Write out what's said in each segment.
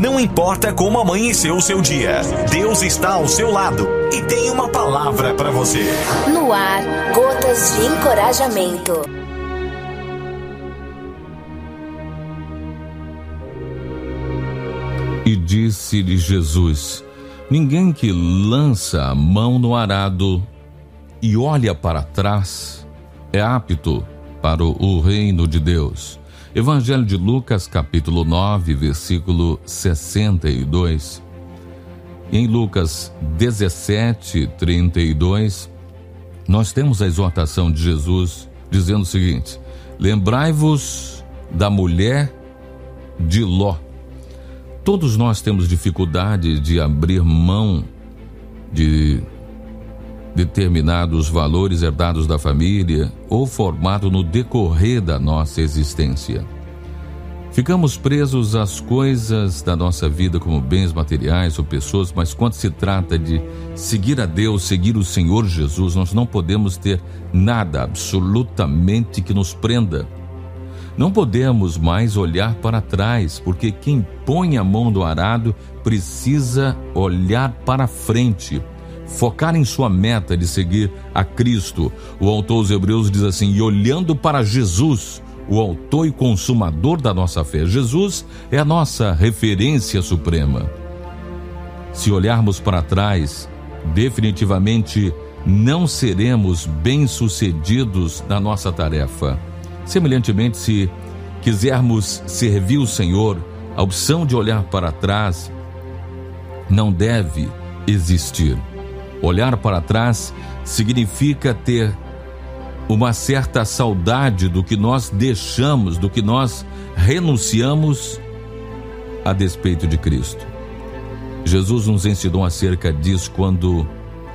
Não importa como amanheceu o seu dia, Deus está ao seu lado e tem uma palavra para você. No ar, gotas de encorajamento. E disse-lhe Jesus: Ninguém que lança a mão no arado e olha para trás é apto para o reino de Deus. Evangelho de Lucas, capítulo 9, versículo 62. Em Lucas 17, 32, nós temos a exortação de Jesus dizendo o seguinte: Lembrai-vos da mulher de Ló. Todos nós temos dificuldade de abrir mão de determinados valores herdados da família ou formado no decorrer da nossa existência. Ficamos presos às coisas da nossa vida como bens materiais ou pessoas, mas quando se trata de seguir a Deus, seguir o Senhor Jesus, nós não podemos ter nada absolutamente que nos prenda. Não podemos mais olhar para trás, porque quem põe a mão no arado precisa olhar para frente focar em sua meta de seguir a Cristo. O autor dos Hebreus diz assim: e olhando para Jesus, o autor e consumador da nossa fé. Jesus é a nossa referência suprema. Se olharmos para trás, definitivamente não seremos bem-sucedidos na nossa tarefa. Semelhantemente, se quisermos servir o Senhor, a opção de olhar para trás não deve existir. Olhar para trás significa ter uma certa saudade do que nós deixamos, do que nós renunciamos a despeito de Cristo. Jesus nos ensinou acerca disso quando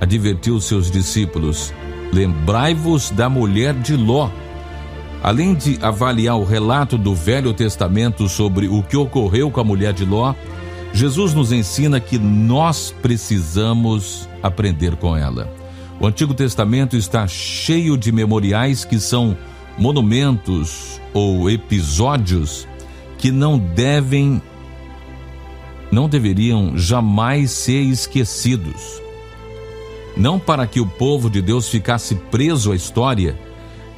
advertiu seus discípulos: Lembrai-vos da mulher de Ló. Além de avaliar o relato do Velho Testamento sobre o que ocorreu com a mulher de Ló, Jesus nos ensina que nós precisamos aprender com ela. O Antigo Testamento está cheio de memoriais que são monumentos ou episódios que não devem não deveriam jamais ser esquecidos. Não para que o povo de Deus ficasse preso à história,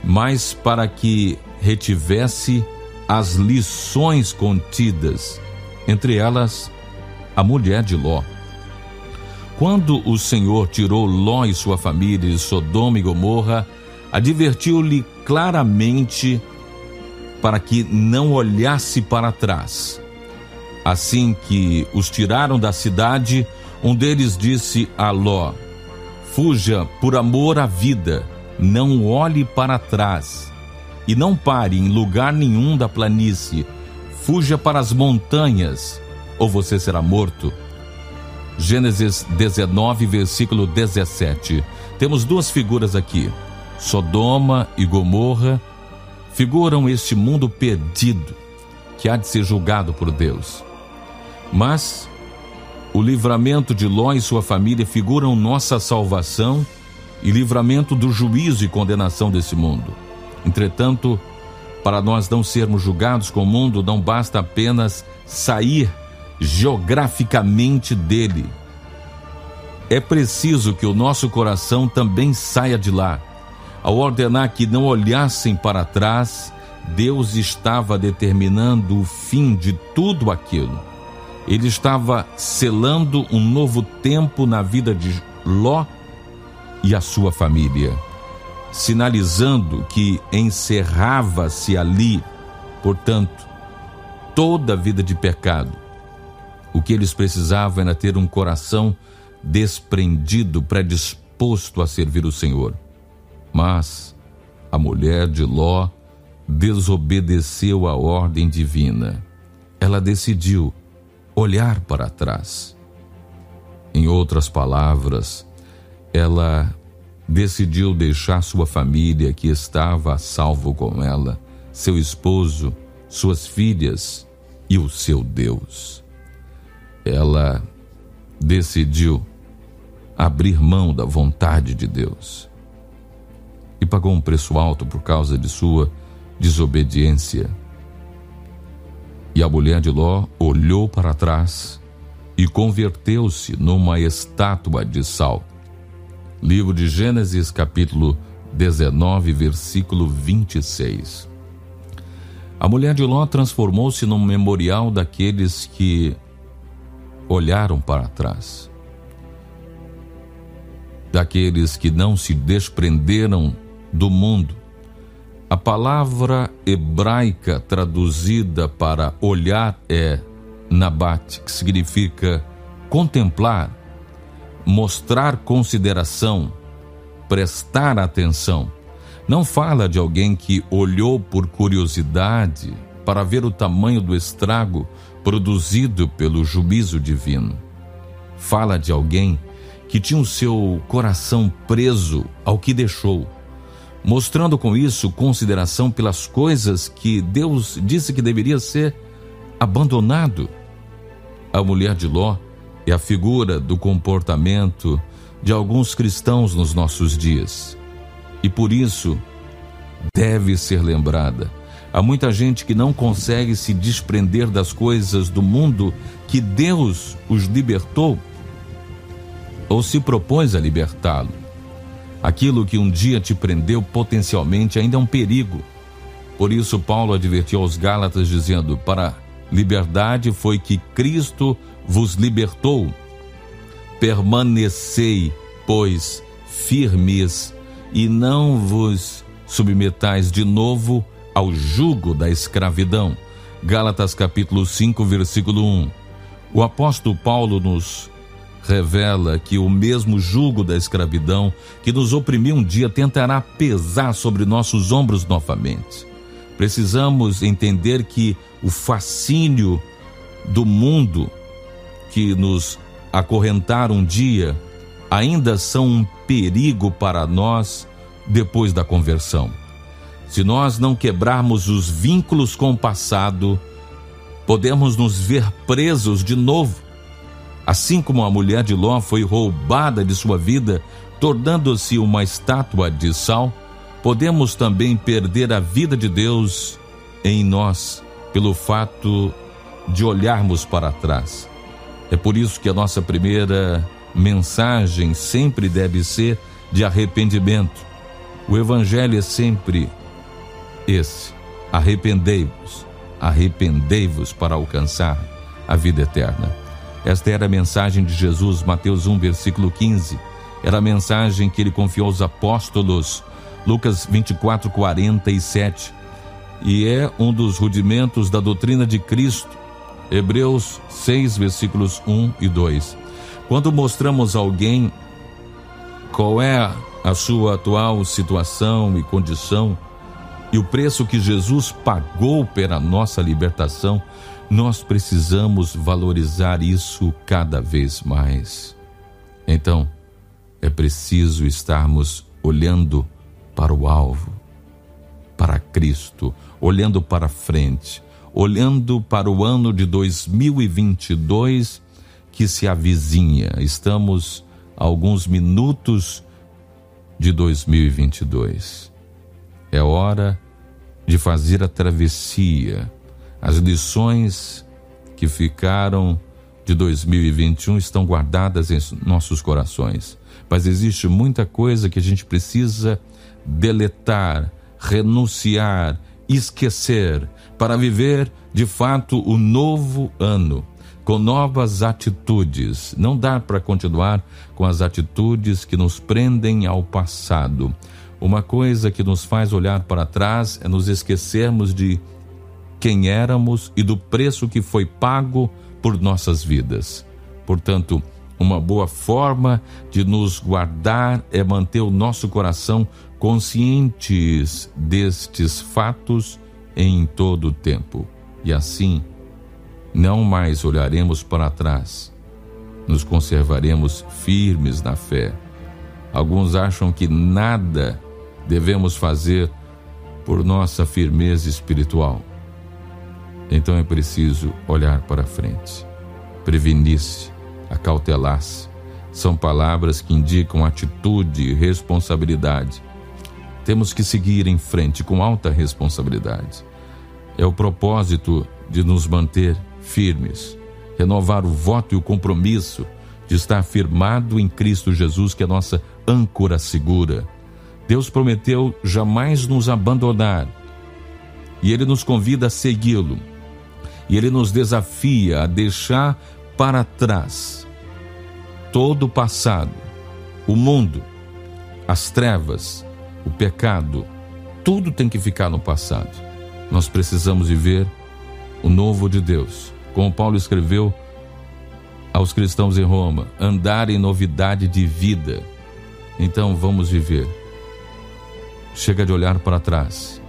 mas para que retivesse as lições contidas, entre elas a mulher de Ló. Quando o Senhor tirou Ló e sua família de Sodoma e Gomorra, advertiu-lhe claramente para que não olhasse para trás. Assim que os tiraram da cidade, um deles disse a Ló: Fuja por amor à vida, não olhe para trás, e não pare em lugar nenhum da planície. Fuja para as montanhas, ou você será morto. Gênesis 19, versículo 17. Temos duas figuras aqui. Sodoma e Gomorra figuram este mundo perdido que há de ser julgado por Deus. Mas o livramento de Ló e sua família figuram nossa salvação e livramento do juízo e condenação desse mundo. Entretanto, para nós não sermos julgados com o mundo, não basta apenas sair geograficamente dele. É preciso que o nosso coração também saia de lá. Ao ordenar que não olhassem para trás, Deus estava determinando o fim de tudo aquilo. Ele estava selando um novo tempo na vida de Ló e a sua família, sinalizando que encerrava-se ali, portanto, toda a vida de pecado, o que eles precisavam era ter um coração desprendido, predisposto a servir o Senhor. Mas a mulher de Ló desobedeceu à ordem divina. Ela decidiu olhar para trás. Em outras palavras, ela decidiu deixar sua família que estava a salvo com ela, seu esposo, suas filhas e o seu Deus ela decidiu abrir mão da vontade de Deus e pagou um preço alto por causa de sua desobediência. E a mulher de Ló olhou para trás e converteu-se numa estátua de sal. Livro de Gênesis, capítulo 19, versículo 26. A mulher de Ló transformou-se num memorial daqueles que olharam para trás, daqueles que não se desprenderam do mundo. A palavra hebraica traduzida para olhar é nabat, que significa contemplar, mostrar consideração, prestar atenção. Não fala de alguém que olhou por curiosidade para ver o tamanho do estrago produzido pelo juízo divino. Fala de alguém que tinha o seu coração preso ao que deixou, mostrando com isso consideração pelas coisas que Deus disse que deveria ser abandonado. A mulher de Ló é a figura do comportamento de alguns cristãos nos nossos dias. E por isso deve ser lembrada Há muita gente que não consegue se desprender das coisas do mundo que Deus os libertou ou se propôs a libertá-lo. Aquilo que um dia te prendeu potencialmente ainda é um perigo. Por isso, Paulo advertiu aos Gálatas, dizendo: Para liberdade foi que Cristo vos libertou. Permanecei, pois, firmes e não vos submetais de novo ao jugo da escravidão. Gálatas capítulo 5, versículo 1. O apóstolo Paulo nos revela que o mesmo jugo da escravidão que nos oprimiu um dia tentará pesar sobre nossos ombros novamente. Precisamos entender que o fascínio do mundo que nos acorrentar um dia ainda são um perigo para nós depois da conversão. Se nós não quebrarmos os vínculos com o passado, podemos nos ver presos de novo. Assim como a mulher de Ló foi roubada de sua vida, tornando-se uma estátua de sal, podemos também perder a vida de Deus em nós pelo fato de olharmos para trás. É por isso que a nossa primeira mensagem sempre deve ser de arrependimento. O Evangelho é sempre esse: arrependei-vos, arrependei-vos para alcançar a vida eterna. Esta era a mensagem de Jesus, Mateus 1, versículo 15. Era a mensagem que ele confiou aos apóstolos, Lucas 24, 47. E é um dos rudimentos da doutrina de Cristo, Hebreus 6, versículos 1 e 2. Quando mostramos a alguém qual é a sua atual situação e condição, e o preço que Jesus pagou pela nossa libertação, nós precisamos valorizar isso cada vez mais. Então, é preciso estarmos olhando para o alvo, para Cristo, olhando para frente, olhando para o ano de 2022 que se avizinha. Estamos a alguns minutos de 2022. É hora de fazer a travessia. As lições que ficaram de 2021 estão guardadas em nossos corações. Mas existe muita coisa que a gente precisa deletar, renunciar, esquecer para viver de fato o novo ano com novas atitudes. Não dá para continuar com as atitudes que nos prendem ao passado. Uma coisa que nos faz olhar para trás é nos esquecermos de quem éramos e do preço que foi pago por nossas vidas. Portanto, uma boa forma de nos guardar é manter o nosso coração conscientes destes fatos em todo o tempo. E assim, não mais olharemos para trás, nos conservaremos firmes na fé. Alguns acham que nada devemos fazer por nossa firmeza espiritual. Então é preciso olhar para frente, prevenir-se, acautelar-se. São palavras que indicam atitude e responsabilidade. Temos que seguir em frente com alta responsabilidade. É o propósito de nos manter firmes, renovar o voto e o compromisso de estar firmado em Cristo Jesus, que é a nossa âncora segura. Deus prometeu jamais nos abandonar e Ele nos convida a segui-lo. E Ele nos desafia a deixar para trás todo o passado, o mundo, as trevas, o pecado, tudo tem que ficar no passado. Nós precisamos viver o novo de Deus. Como Paulo escreveu aos cristãos em Roma, andar em novidade de vida. Então vamos viver. Chega de olhar para trás.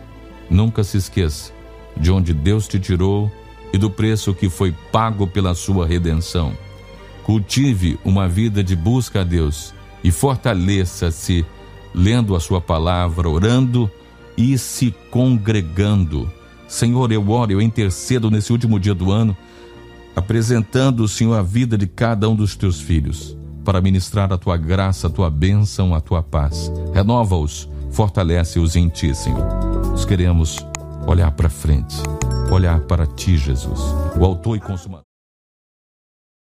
Nunca se esqueça de onde Deus te tirou e do preço que foi pago pela sua redenção. Cultive uma vida de busca a Deus e fortaleça-se lendo a sua palavra, orando e se congregando. Senhor, eu oro, eu intercedo nesse último dia do ano, apresentando, Senhor, a vida de cada um dos teus filhos, para ministrar a tua graça, a tua bênção, a tua paz. Renova-os, fortalece-os em ti, Senhor. Nós queremos olhar para frente, olhar para ti, Jesus, o autor e consumador.